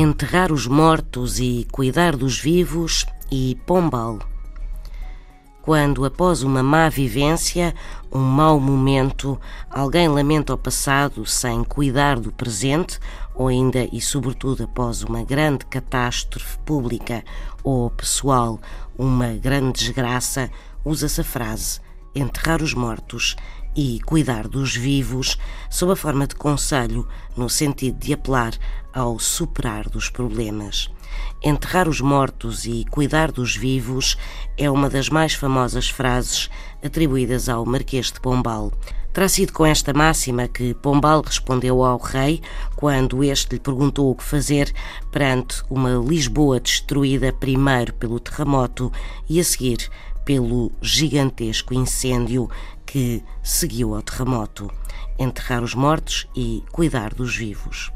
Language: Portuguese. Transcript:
enterrar os mortos e cuidar dos vivos e Pombal. Quando, após uma má vivência, um mau momento, alguém lamenta o passado sem cuidar do presente, ou ainda e sobretudo após uma grande catástrofe pública ou pessoal, uma grande desgraça, usa-se a frase enterrar os mortos e cuidar dos vivos sob a forma de conselho, no sentido de apelar ao superar dos problemas. Enterrar os mortos e cuidar dos vivos é uma das mais famosas frases atribuídas ao Marquês de Pombal. Terá sido com esta máxima que Pombal respondeu ao rei quando este lhe perguntou o que fazer perante uma Lisboa destruída primeiro pelo terremoto e a seguir pelo gigantesco incêndio que seguiu ao terremoto. Enterrar os mortos e cuidar dos vivos.